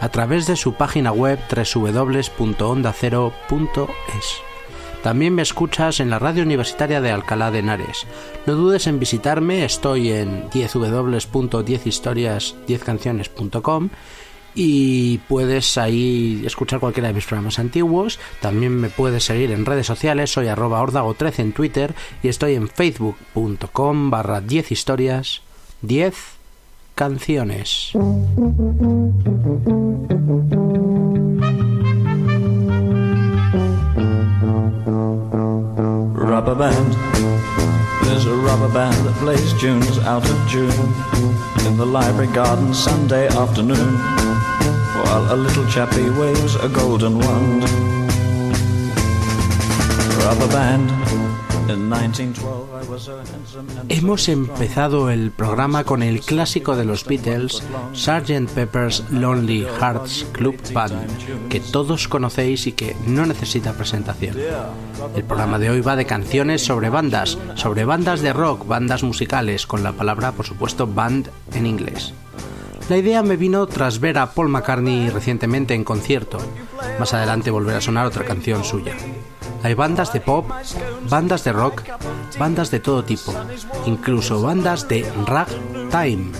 a través de su página web www.ondacero.es. También me escuchas en la radio universitaria de Alcalá de Henares. No dudes en visitarme, estoy en 10w.10historias10canciones.com y puedes ahí escuchar cualquiera de mis programas antiguos. También me puedes seguir en redes sociales, soy arroba ordago13 en Twitter y estoy en facebook.com barra 10 historias 10 canciones. Rubber band. There's a rubber band that plays tunes out of June in the library garden Sunday afternoon while a little chappie waves a golden wand. Rubber band. Hemos empezado el programa con el clásico de los Beatles, Sgt. Pepper's Lonely Hearts Club Band, que todos conocéis y que no necesita presentación. El programa de hoy va de canciones sobre bandas, sobre bandas de rock, bandas musicales, con la palabra, por supuesto, band en inglés. La idea me vino tras ver a Paul McCartney recientemente en concierto. Más adelante volverá a sonar otra canción suya. Hay bandas de pop, bandas de rock, bandas de todo tipo, incluso bandas de ragtime.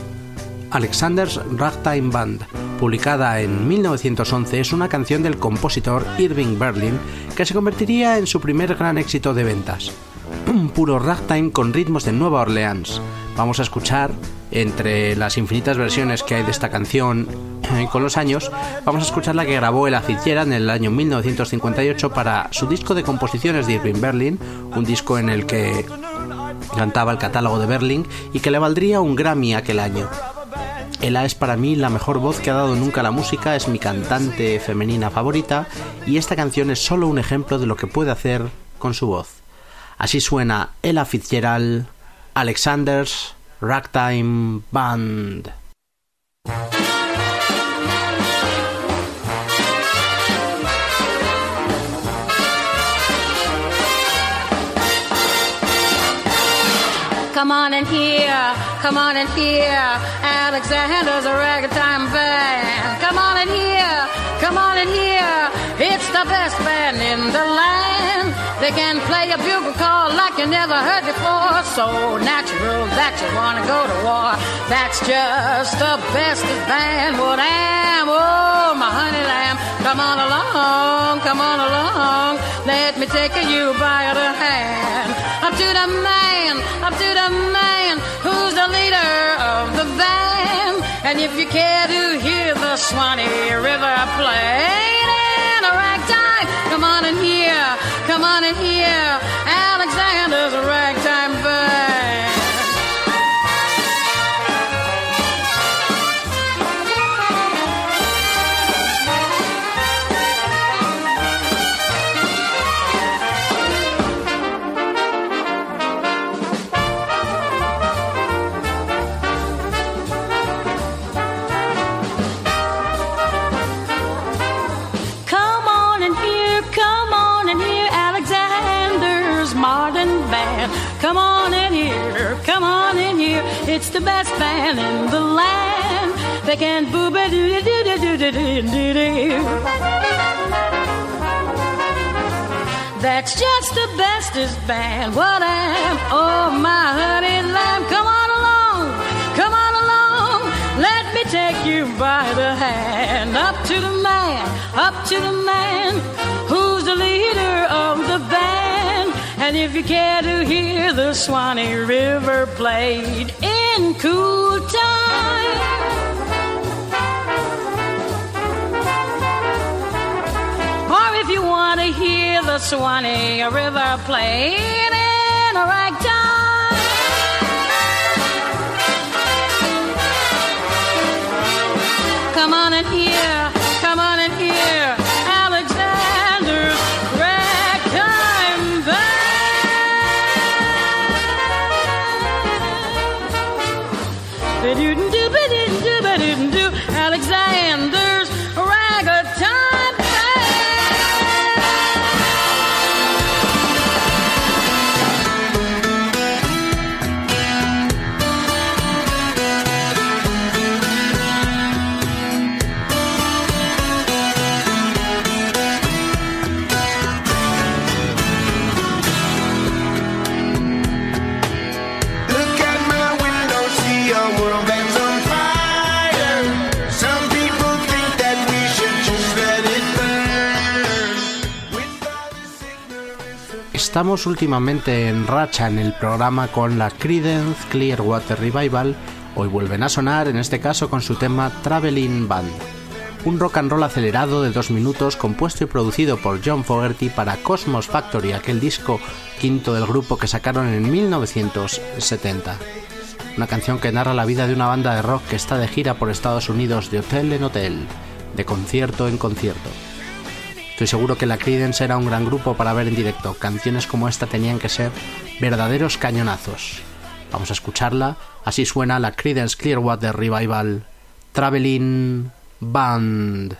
Alexander's Ragtime Band, publicada en 1911, es una canción del compositor Irving Berlin que se convertiría en su primer gran éxito de ventas. Un puro ragtime con ritmos de Nueva Orleans. Vamos a escuchar entre las infinitas versiones que hay de esta canción eh, con los años, vamos a escuchar la que grabó Ella Fitzgerald en el año 1958 para su disco de composiciones de Irving Berlin, un disco en el que cantaba el catálogo de Berlin y que le valdría un Grammy aquel año. Ella es para mí la mejor voz que ha dado nunca la música, es mi cantante femenina favorita y esta canción es solo un ejemplo de lo que puede hacer con su voz. Así suena Ella Fitzgerald, Alexander's Ragtime Band. Come on in here, come on in here. Alexander's a ragtime band. Come on in here, come on in here. It's the best band in the land. They can play a bugle call like you never heard before. So natural that you wanna go to war. That's just the bestest band would am. Oh, my honey lamb, come on along, come on along. Let me take you by the hand up to the man, up to the man who's the leader of the band. And if you care to hear the Swanee River play in a ragtime, come on in here, come on in here. Alexander's ragtime band in the land. They can boo ba doo doo doo doo doo doo doo. That's just the bestest band. What am? Oh my honey lamb, come on along, come on along. Let me take you by the hand up to the man, up to the man who's the leader of the band. And if you care to hear the Swanee River played in cool time. Or if you want to hear the Swanee River played in a ragtime. Come on in here, Estamos últimamente en racha en el programa con la Creedence Clearwater Revival. Hoy vuelven a sonar, en este caso con su tema Traveling Band. Un rock and roll acelerado de dos minutos compuesto y producido por John Fogerty para Cosmos Factory, aquel disco quinto del grupo que sacaron en 1970. Una canción que narra la vida de una banda de rock que está de gira por Estados Unidos de hotel en hotel, de concierto en concierto. Estoy seguro que la Creedence era un gran grupo para ver en directo. Canciones como esta tenían que ser verdaderos cañonazos. Vamos a escucharla. Así suena la Creedence Clearwater Revival Traveling Band.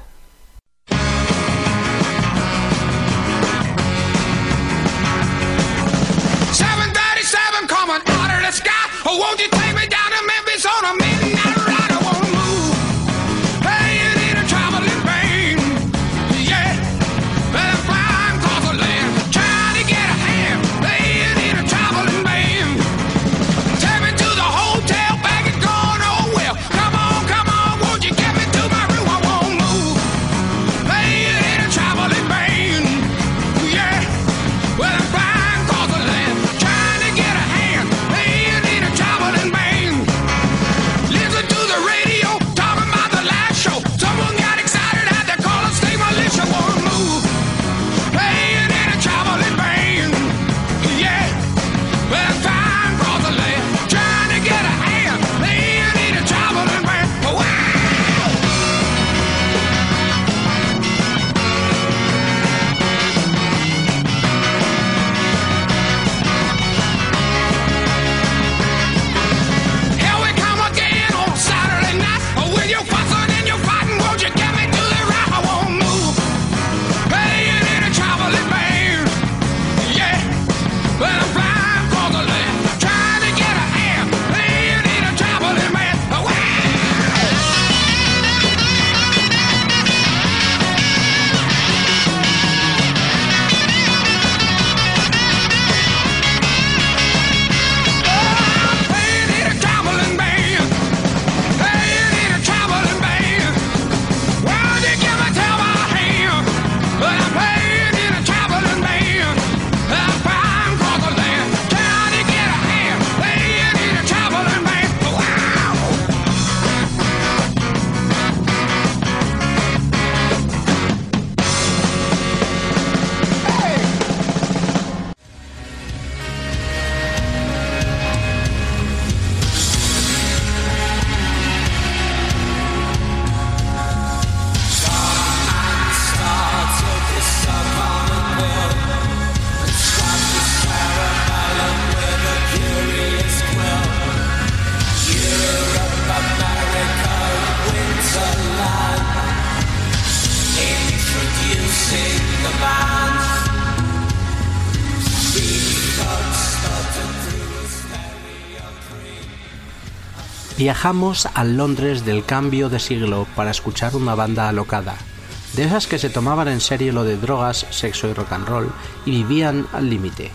Viajamos al Londres del cambio de siglo para escuchar una banda alocada, de esas que se tomaban en serio lo de drogas, sexo y rock and roll y vivían al límite.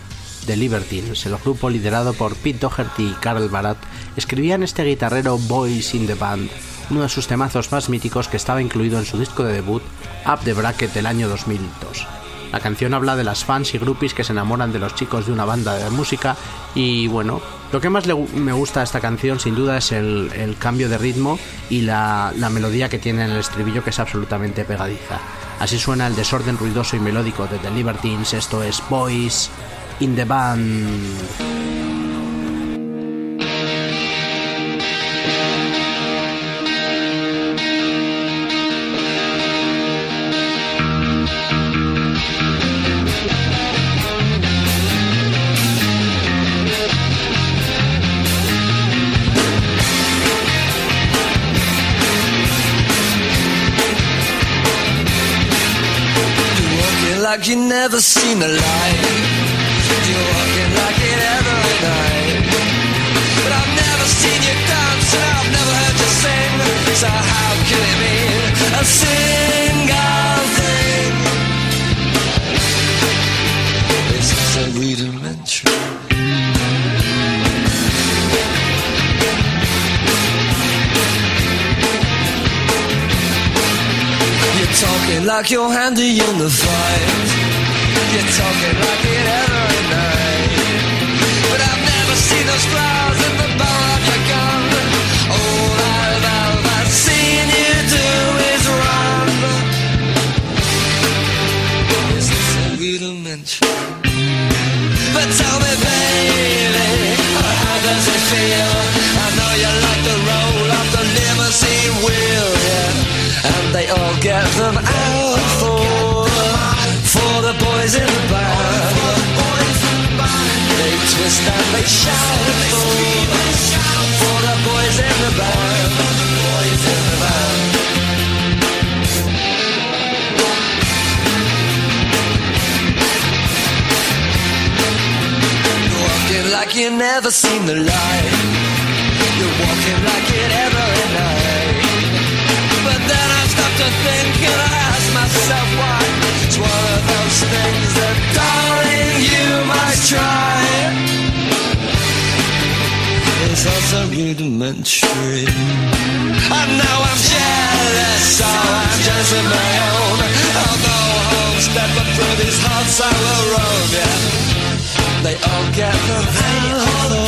The Libertines, el grupo liderado por Pete Doherty y Carl Barat, escribían este guitarrero Boys in the Band, uno de sus temazos más míticos que estaba incluido en su disco de debut, Up the Bracket del año 2002. La canción habla de las fans y groupies que se enamoran de los chicos de una banda de música y bueno, lo que más me gusta de esta canción sin duda es el, cambio de ritmo y la, la melodía que tiene en el estribillo que es absolutamente pegadiza. Así suena el desorden ruidoso y melódico de The Libertines, esto es Boys in the Band. Like you never seen a light. Like you're handy in the fight. You're talking like it every night. But I've never seen those flowers in the barrel of your gun. All I've ever seen you do is run. Is this a? But tell me, twist and they shout for for the boys in the band. In the. Walking like you never seen the light. You're walking like it every night. But then I stop to think and I ask myself why. It's one of those things that, darling, you might try. It's also rudimentary. I know I'm jealous, so I'm just of my own. Go homestead, but through these hearts I will roam, yeah. They all get the the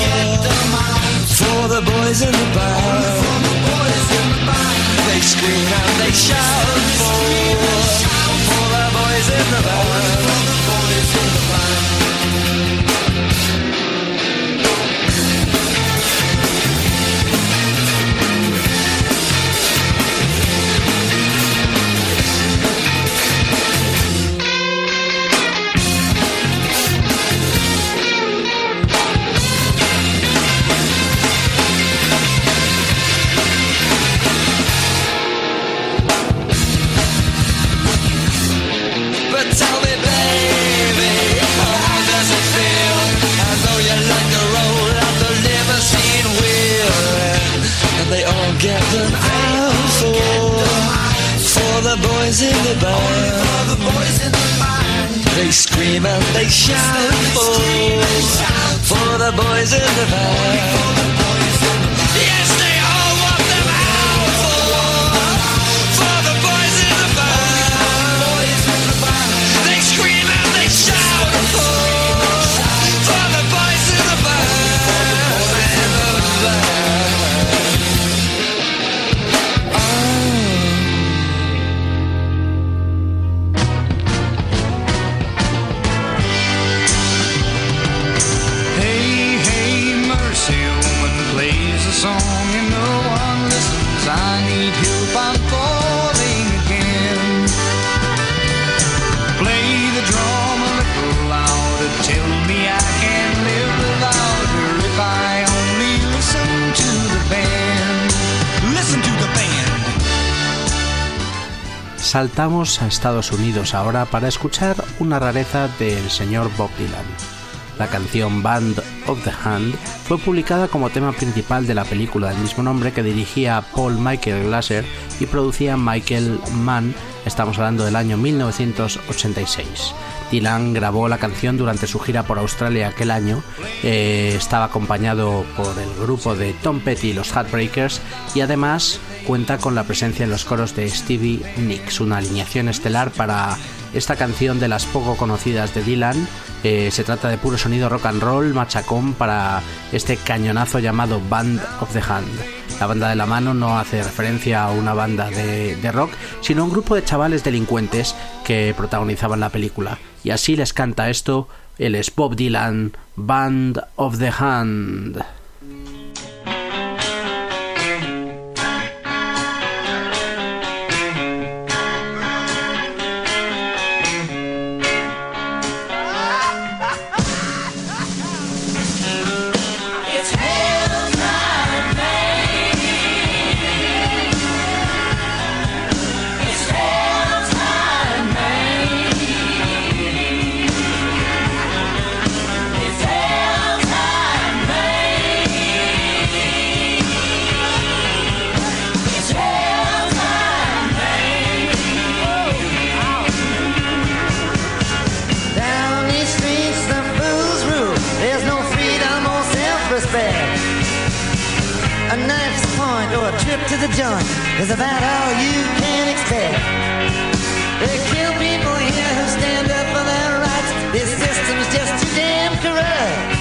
for the boys in the bar. They scream and they shout for, for the boys in the band. Saltamos a Estados Unidos ahora para escuchar una rareza del señor Bob Dylan. La canción Band of the Hand fue publicada como tema principal de la película del mismo nombre que dirigía Paul Michael Glaser y producía Michael Mann, estamos hablando del año 1986. Dylan grabó la canción durante su gira por Australia aquel año. Eh, estaba acompañado por el grupo de Tom Petty y los Heartbreakers y además cuenta con la presencia en los coros de Stevie Nicks, una alineación estelar para esta canción de las poco conocidas de Dylan. Eh, se trata de puro sonido rock and roll, machacón para este cañonazo llamado Band of the Hand. La banda de la mano no hace referencia a una banda de, de rock, sino a un grupo de chavales delincuentes que protagonizaban la película. Y así les canta esto, el es Bob Dylan, Band of the Hand. Is about all you can expect. They kill people here who stand up for their rights. This system's just too damn corrupt.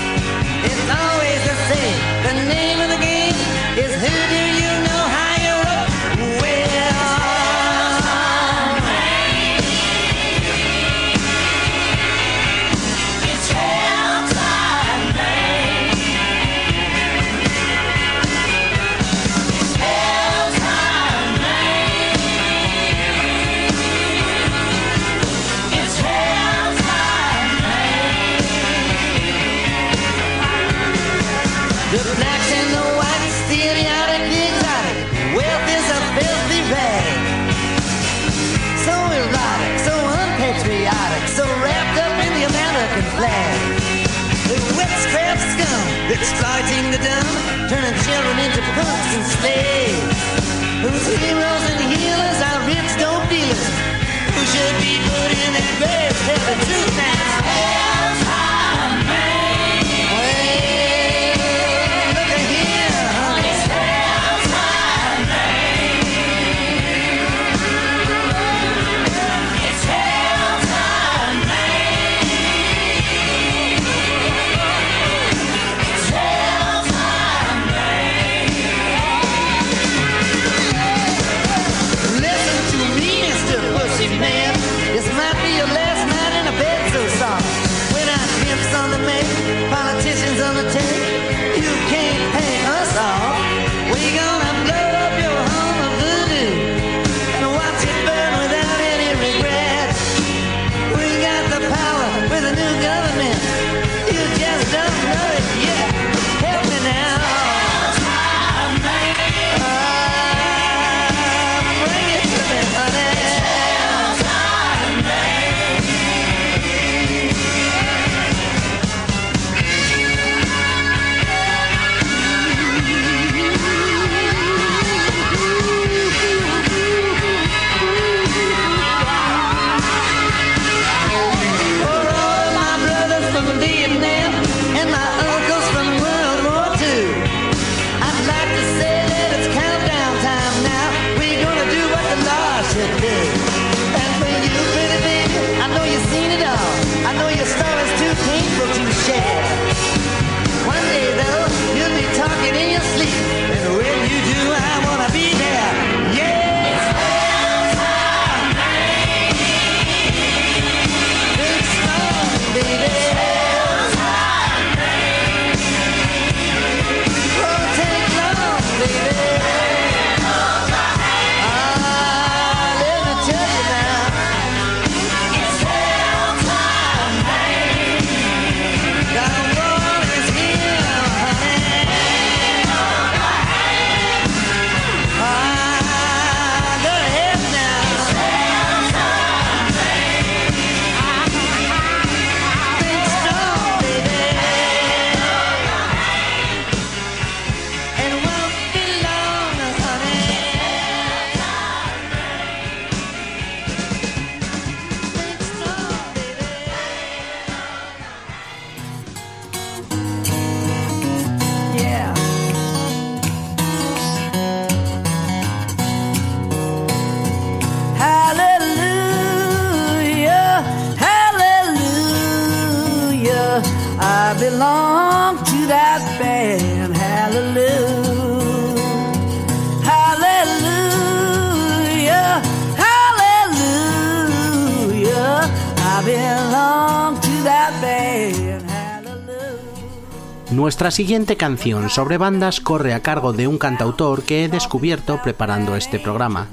Nuestra siguiente canción sobre bandas corre a cargo de un cantautor que he descubierto preparando este programa.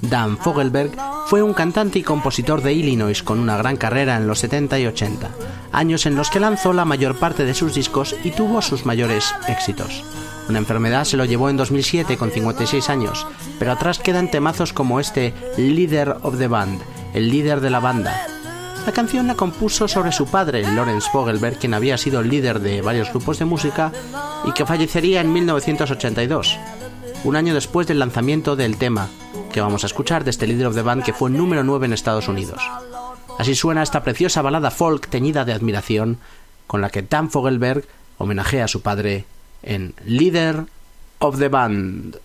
Dan Fogelberg fue un cantante y compositor de Illinois con una gran carrera en los 70 y 80, años en los que lanzó la mayor parte de sus discos y tuvo sus mayores éxitos. Una enfermedad se lo llevó en 2007 con 56 años, pero atrás quedan temazos como este Leader of the Band, el líder de la banda. La canción la compuso sobre su padre, Lawrence Fogelberg, quien había sido el líder de varios grupos de música y que fallecería en 1982, un año después del lanzamiento del tema que vamos a escuchar de este Leader of the Band que fue número 9 en Estados Unidos. Así suena esta preciosa balada folk teñida de admiración con la que Dan Fogelberg homenajea a su padre en Leader of the Band.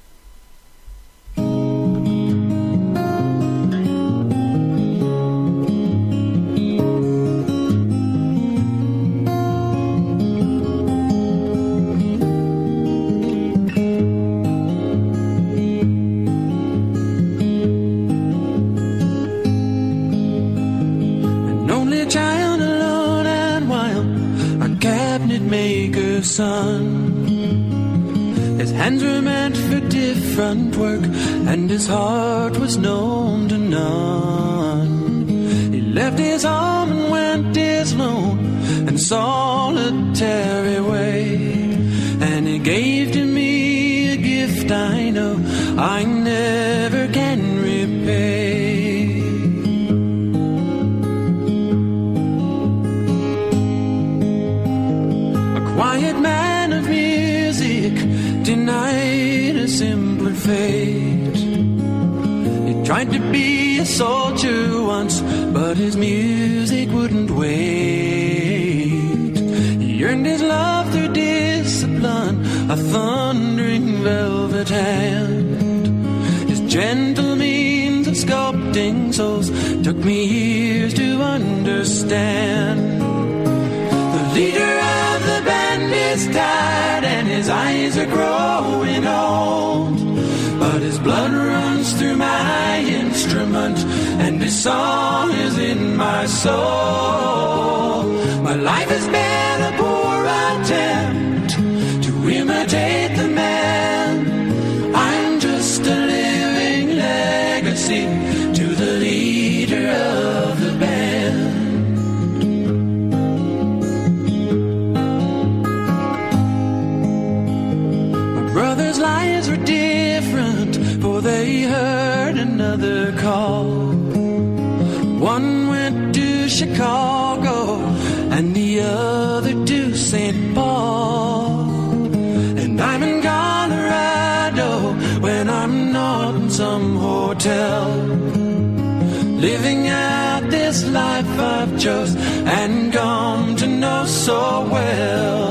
Hands were meant for different work, and his heart was known to none. He left his home and went his lone and solitary way, and he gave denied a simpler fate. He tried to be a soldier once, but his music wouldn't wait. He earned his love through discipline, a thundering velvet hand. His gentle means of sculpting souls took me years to understand. The leader of the band is tired and his eyes are growing old. But his blood runs through my instrument and his song is in my soul. My life has been a poor attempt to imitate the hotel. Living out this life I've chose and come to know so well.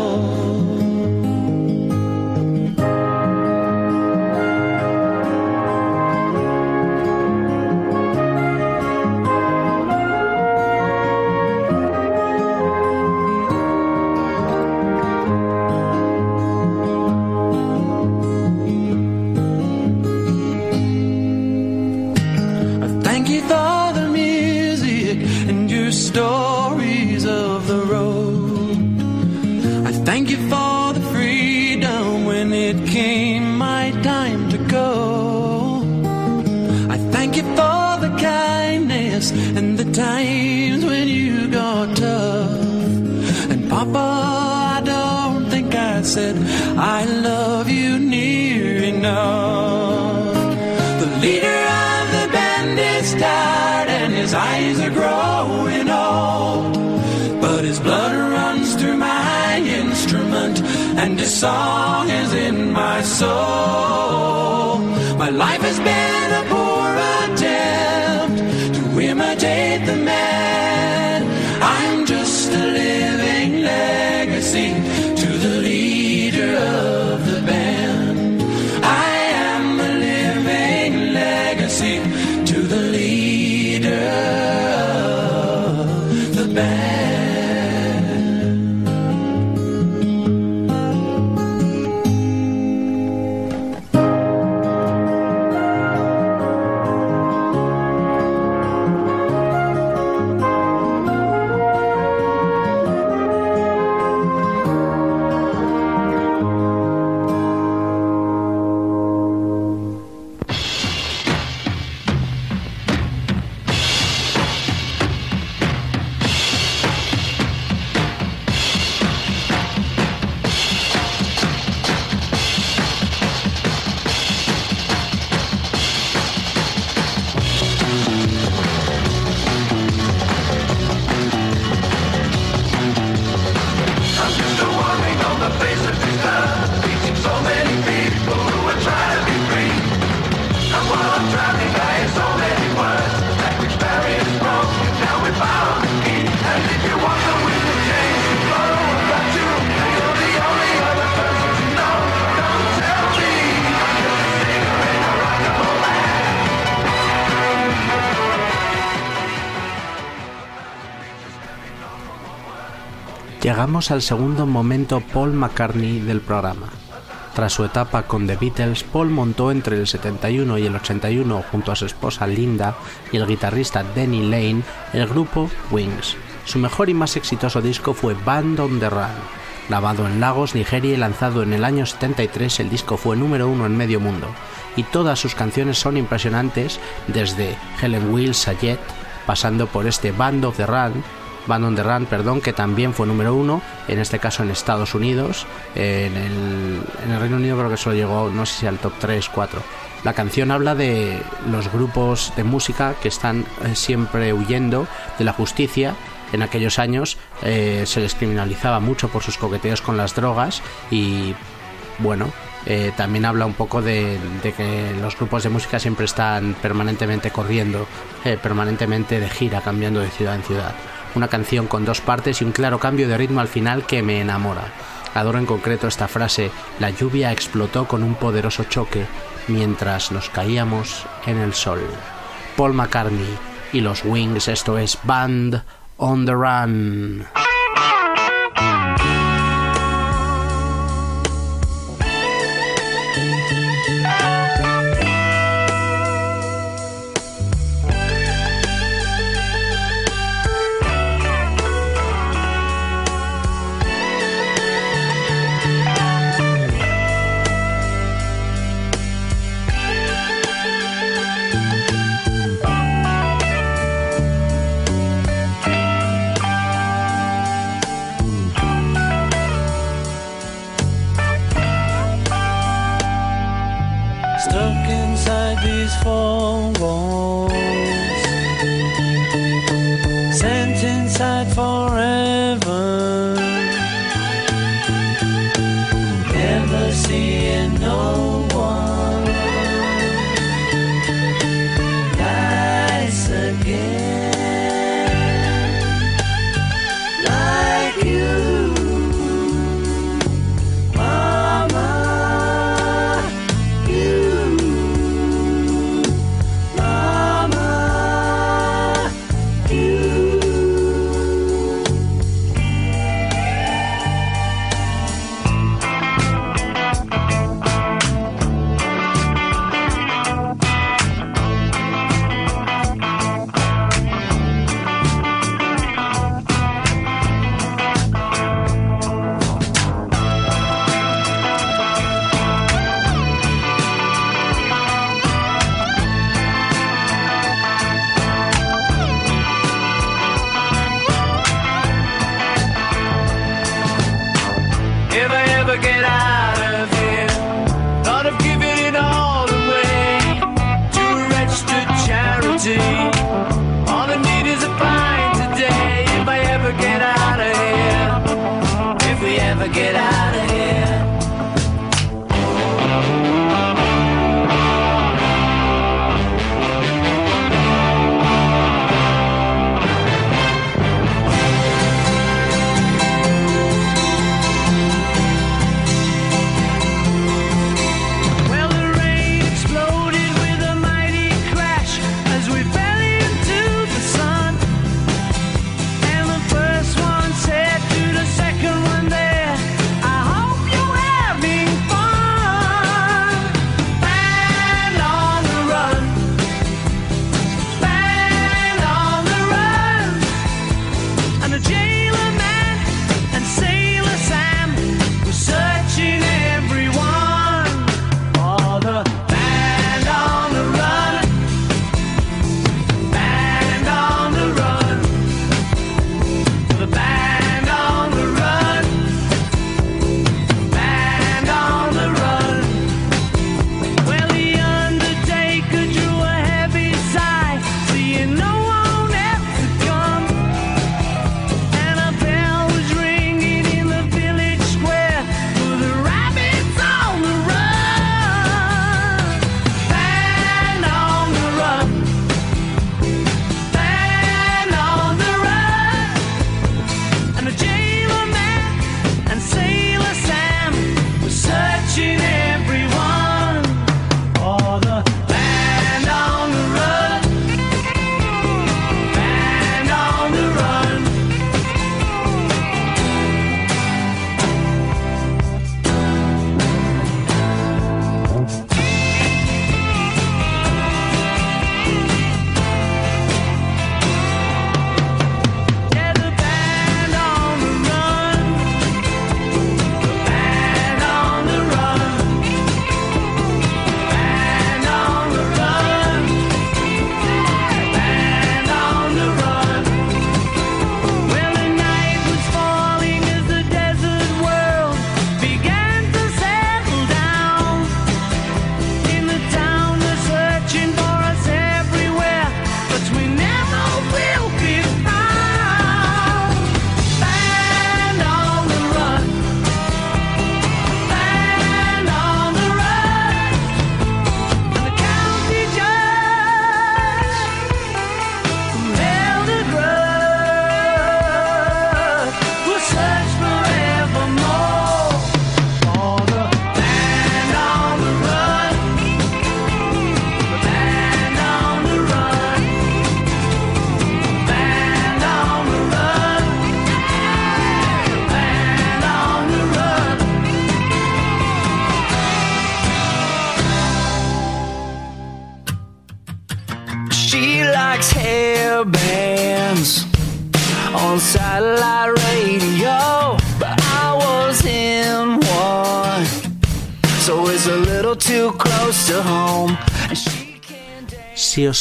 Song is in my soul. My life has been a poor attempt to imitate the man. I'm just a living legacy Llegamos al segundo momento Paul McCartney del programa. Tras su etapa con The Beatles, Paul montó entre el 71 y el 81 junto a su esposa Linda y el guitarrista Denny Lane el grupo Wings. Su mejor y más exitoso disco fue Band on the Run. Grabado en Lagos, Nigeria y lanzado en el año 73, el disco fue número uno en medio mundo. Y todas sus canciones son impresionantes, desde Helen Will Sayet, pasando por este Band of the Run, Band on the Run, perdón, que también fue número uno, en este caso en Estados Unidos, en el, en el Reino Unido creo que solo llegó, no sé si al top 3, 4. La canción habla de los grupos de música que están eh, siempre huyendo de la justicia. En aquellos años eh, se les criminalizaba mucho por sus coqueteos con las drogas y bueno, eh, también habla un poco de, que los grupos de música siempre están permanentemente corriendo, permanentemente de gira, cambiando de ciudad en ciudad. Una canción con dos partes y un claro cambio de ritmo al final que me enamora. Adoro en concreto esta frase, la lluvia explotó con un poderoso choque mientras nos caíamos en el sol. Paul McCartney y los Wings, esto es Band on the Run.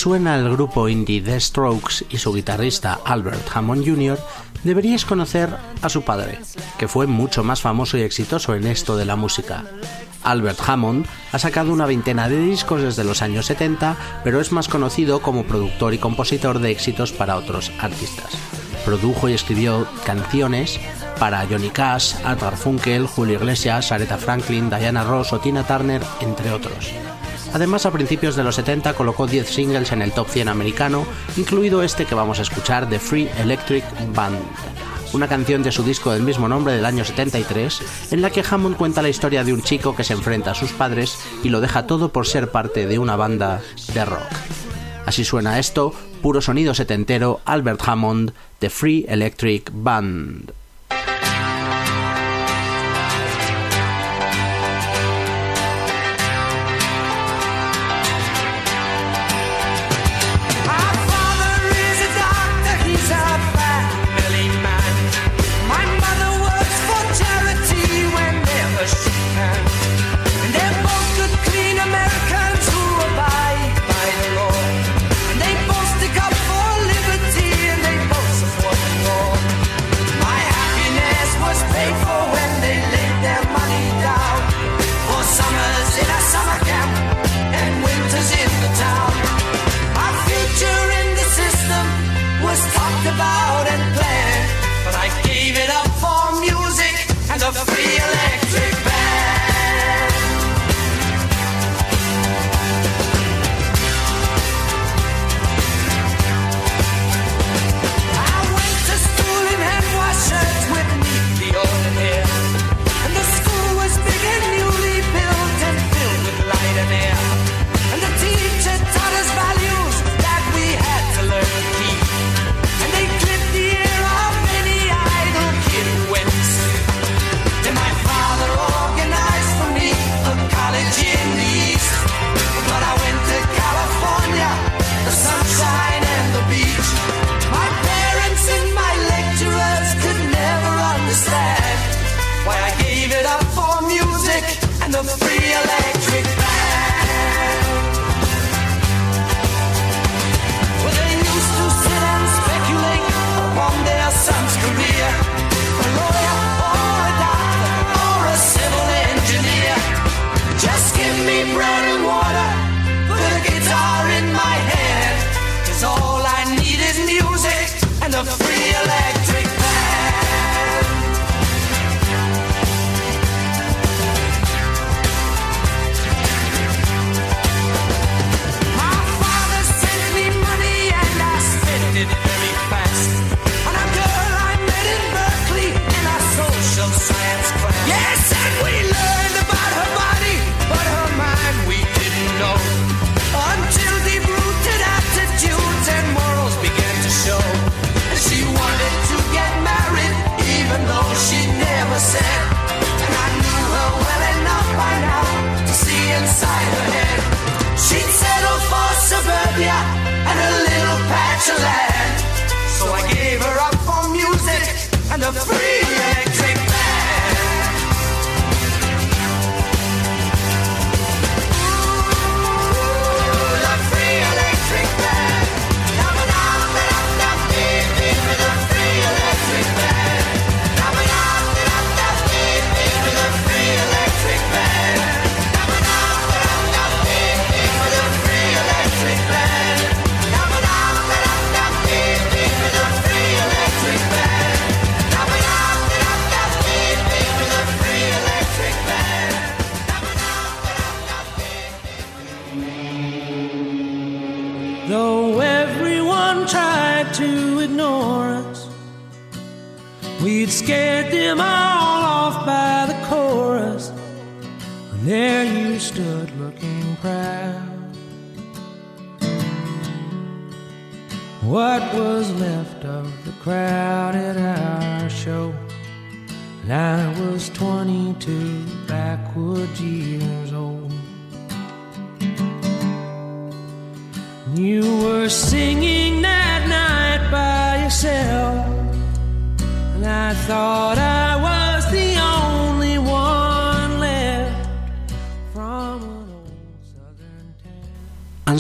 suena el grupo indie The Strokes y su guitarrista Albert Hammond Jr., deberíais conocer a su padre, que fue mucho más famoso y exitoso en esto de la música. Albert Hammond ha sacado una veintena de discos desde los años 70, pero es más conocido como productor y compositor de éxitos para otros artistas. Produjo y escribió canciones para Johnny Cash, Art Funkel, Julio Iglesias, Aretha Franklin, Diana Ross o Tina Turner, entre otros. Además, a principios de los 70 colocó 10 singles en el top 100 americano, incluido este que vamos a escuchar, The Free Electric Band una canción de su disco del mismo nombre del año 73, en la que Hammond cuenta la historia de un chico que se enfrenta a sus padres y lo deja todo por ser parte de una banda de rock. Así suena esto, puro sonido setentero, Albert Hammond, The Free Electric Band.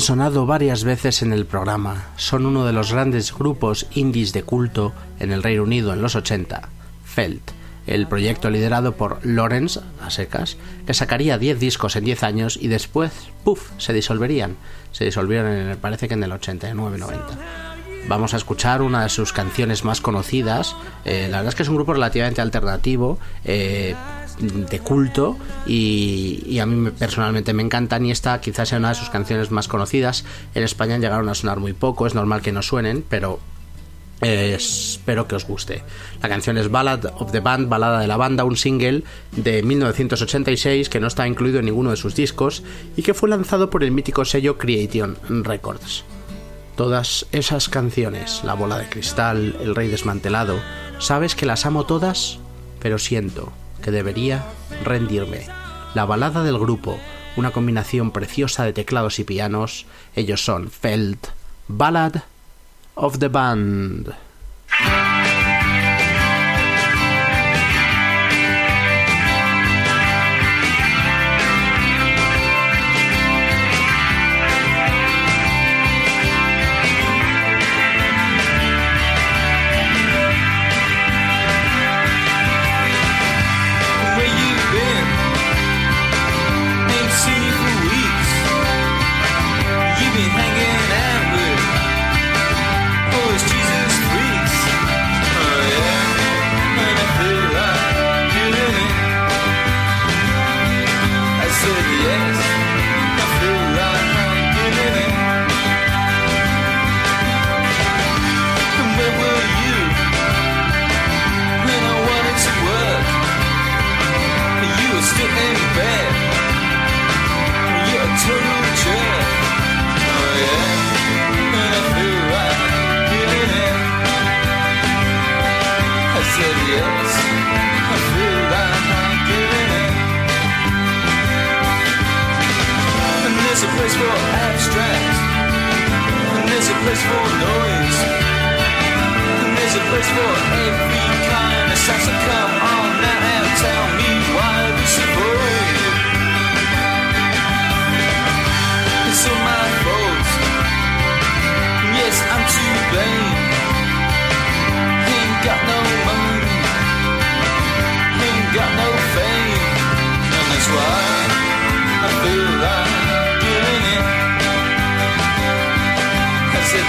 Sonado varias veces en el programa. Son uno de los grandes grupos indies de culto en el Reino Unido en los 80, Felt, el proyecto liderado por Lawrence, a secas, que sacaría 10 discos en 10 años y después, puff, se disolverían. Se disolvieron, en el- parece que en el 89-90. Vamos a escuchar una de sus canciones más conocidas. Eh, la verdad es que es un grupo relativamente alternativo, eh, de culto, y, a mí me- personalmente me encantan. Y esta quizás sea una de sus canciones más conocidas. En España llegaron a sonar muy poco, es normal que no suenen, pero espero que os guste. La canción es Ballad of the Band, balada de la banda, un single de 1986 que no está incluido en ninguno de sus discos y que fue lanzado por el mítico sello Creation Records. Todas esas canciones, La bola de cristal, El rey desmantelado, sabes que las amo todas, pero siento que debería rendirme. La balada del grupo, una combinación preciosa de teclados y pianos, ellos son Felt, Ballad of the Band.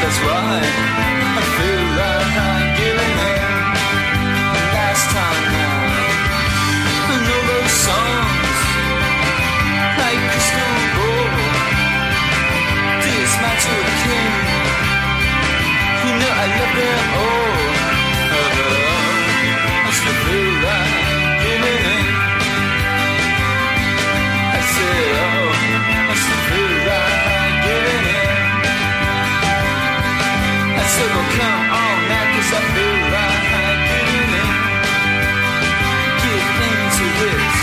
That's right. I feel like I'm giving it. Last time now, I know those songs like crystal ball. This to a king. You know I love them all. so come cause I feel like hanging in. Get into.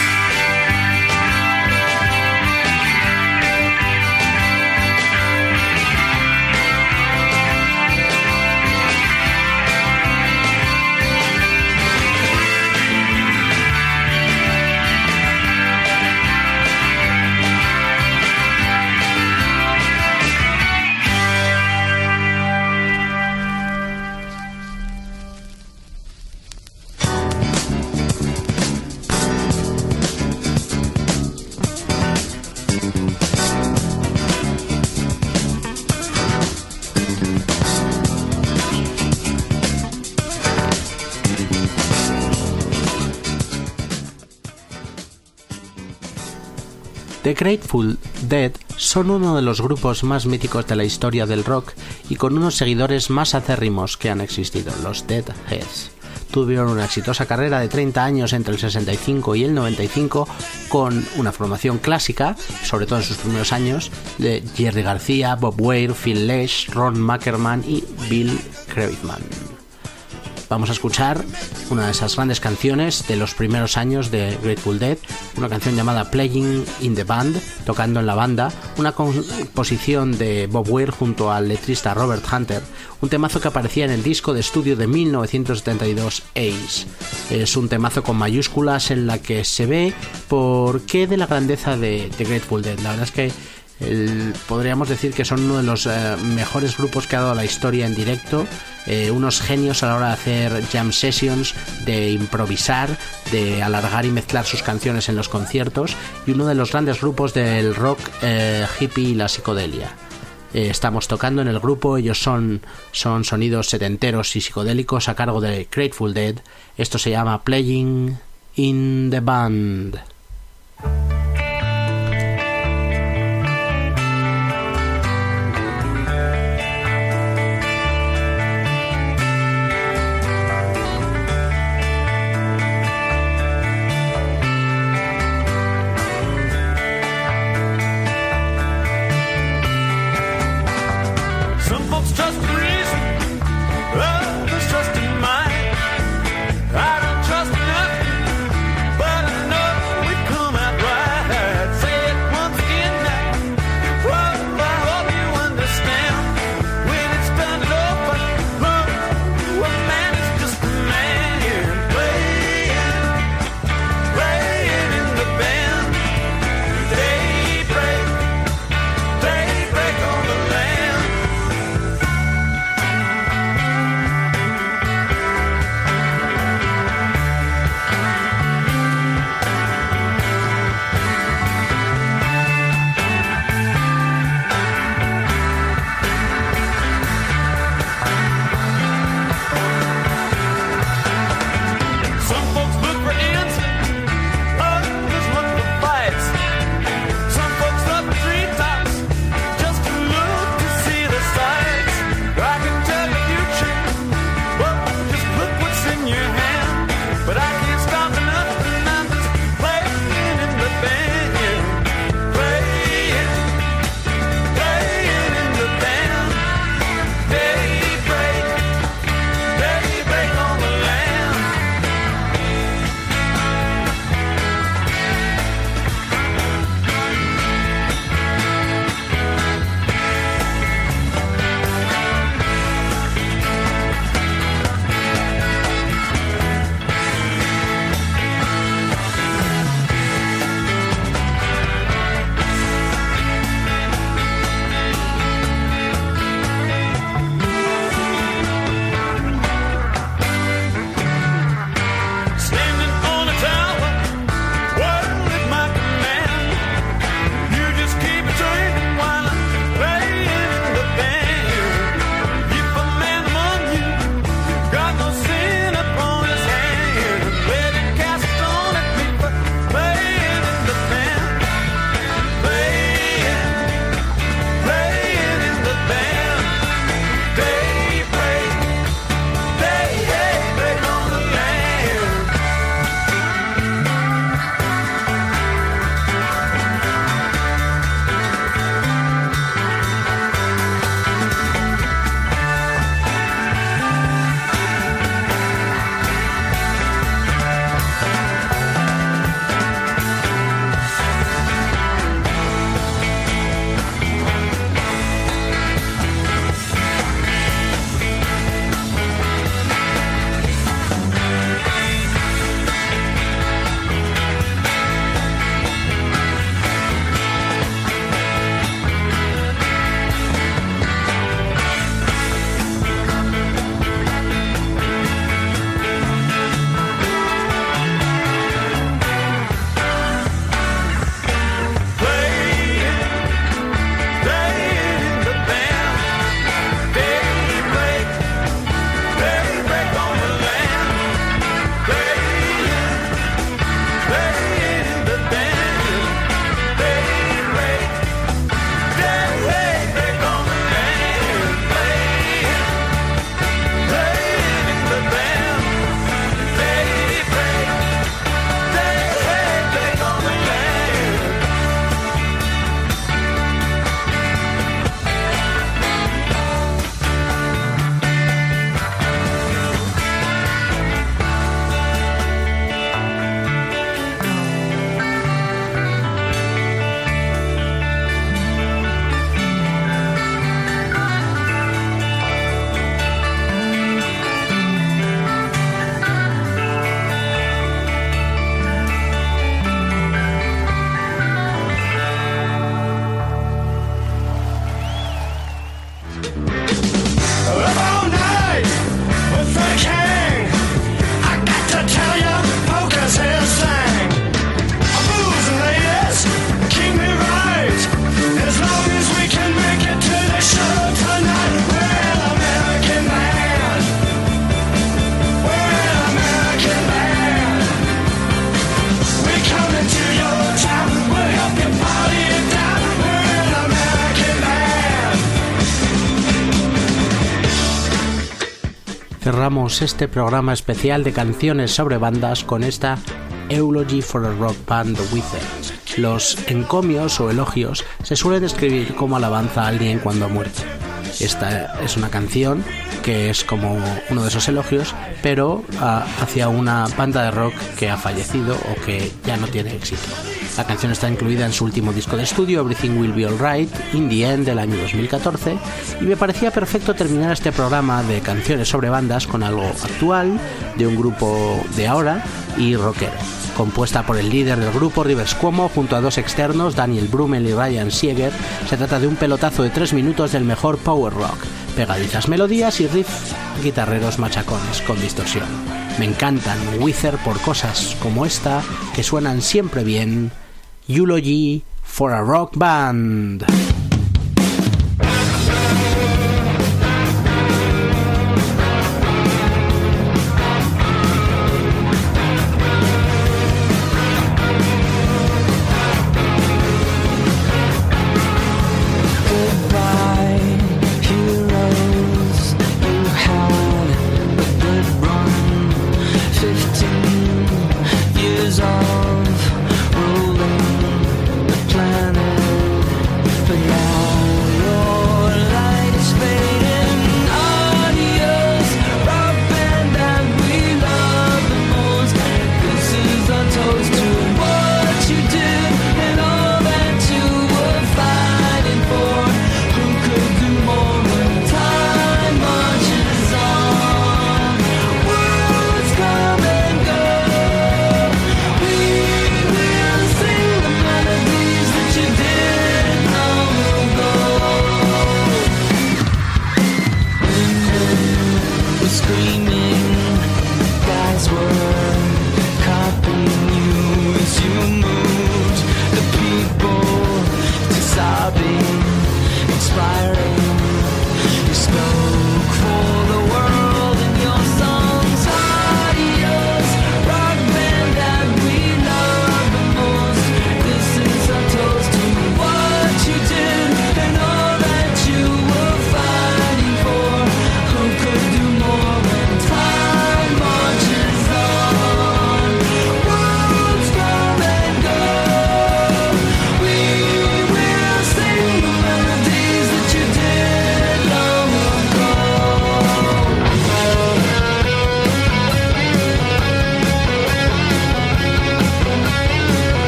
The Grateful Dead son uno de los grupos más míticos de la historia del rock y con unos seguidores más acérrimos que han existido, los Deadheads. Tuvieron una exitosa carrera de 30 años entre el 65 y el 95 con una formación clásica, sobre todo en sus primeros años, de Jerry García, Bob Weir, Phil Lesh, Ron Mackerman y Bill Kravitzman. Vamos a escuchar una de esas grandes canciones de los primeros años de Grateful Dead, una canción llamada Playing in the Band, tocando en la banda, una composición de Bob Weir junto al letrista Robert Hunter, un temazo que aparecía en el disco de estudio de 1972 Ace. Es un temazo con mayúsculas en la que se ve por qué de la grandeza de, de Grateful Dead. La verdad es que podríamos decir que son uno de los eh, mejores grupos que ha dado la historia en directo, eh, unos genios a la hora de hacer jam sessions, de improvisar, de alargar y mezclar sus canciones en los conciertos y uno de los grandes grupos del rock eh, hippie y la psicodelia. Estamos tocando en el grupo, ellos son, son sonidos setenteros y psicodélicos a cargo de Grateful Dead. Esto se llama Playing in the Band. Este programa especial de canciones sobre bandas con esta Eulogy for a Rock Band The Wither. Los encomios o elogios se suelen escribir como alabanza a alguien cuando ha muerto. Esta es una canción que es como uno de esos elogios, pero ah, hacia una banda de rock que ha fallecido o que ya no tiene éxito. La canción está incluida en su último disco de estudio, Everything Will Be Alright, In the End, del año 2014, y me parecía perfecto terminar este programa de canciones sobre bandas con algo actual, de un grupo de ahora y rockero compuesta por el líder del grupo Rivers Cuomo junto a dos externos Daniel Brummel y Ryan Sieger. Se trata de un pelotazo de tres minutos del mejor power rock, pegadizas melodías y riffs guitarreros machacones con distorsión. Me encantan Wither por cosas como esta que suenan siempre bien. Eulogy for a Rock Band.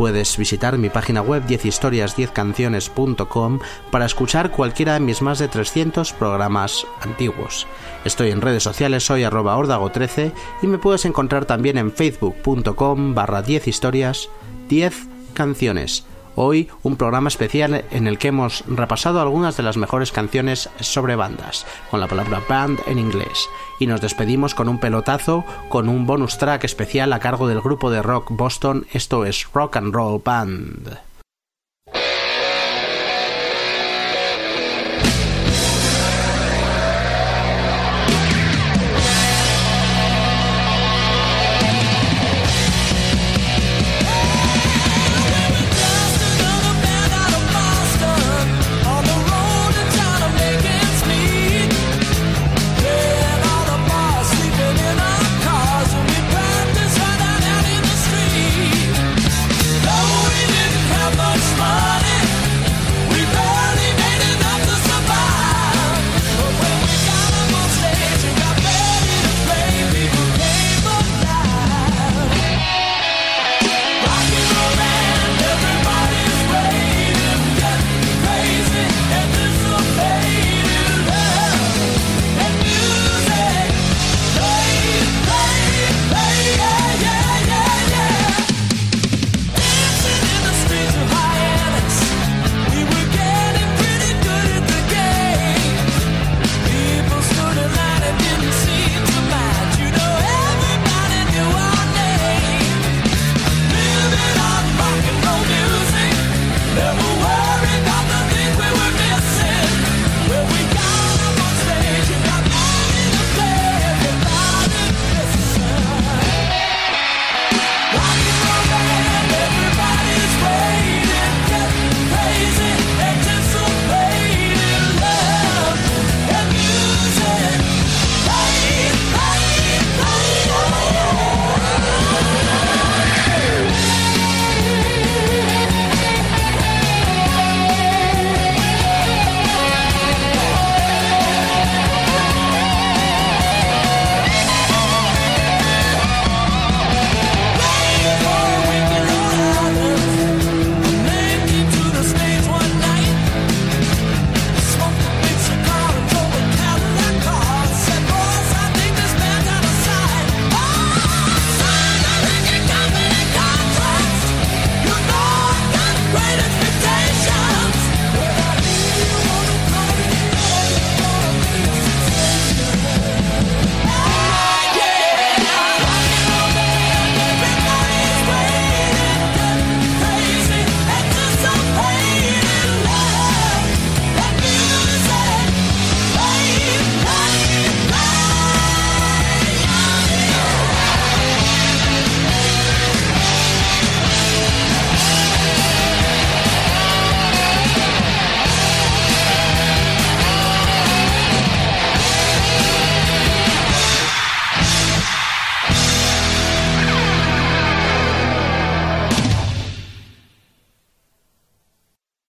Puedes visitar mi página web 10historias10canciones.com para escuchar cualquiera de mis más de 300 programas antiguos. Estoy en redes sociales, soy arroba ordago13 y me puedes encontrar también en facebook.com barra 10 historias 10 canciones. Hoy un programa especial en el que hemos repasado algunas de las mejores canciones sobre bandas, con la palabra band en inglés. Y nos despedimos con un pelotazo, con un bonus track especial a cargo del grupo de rock Boston, esto es Rock and Roll Band.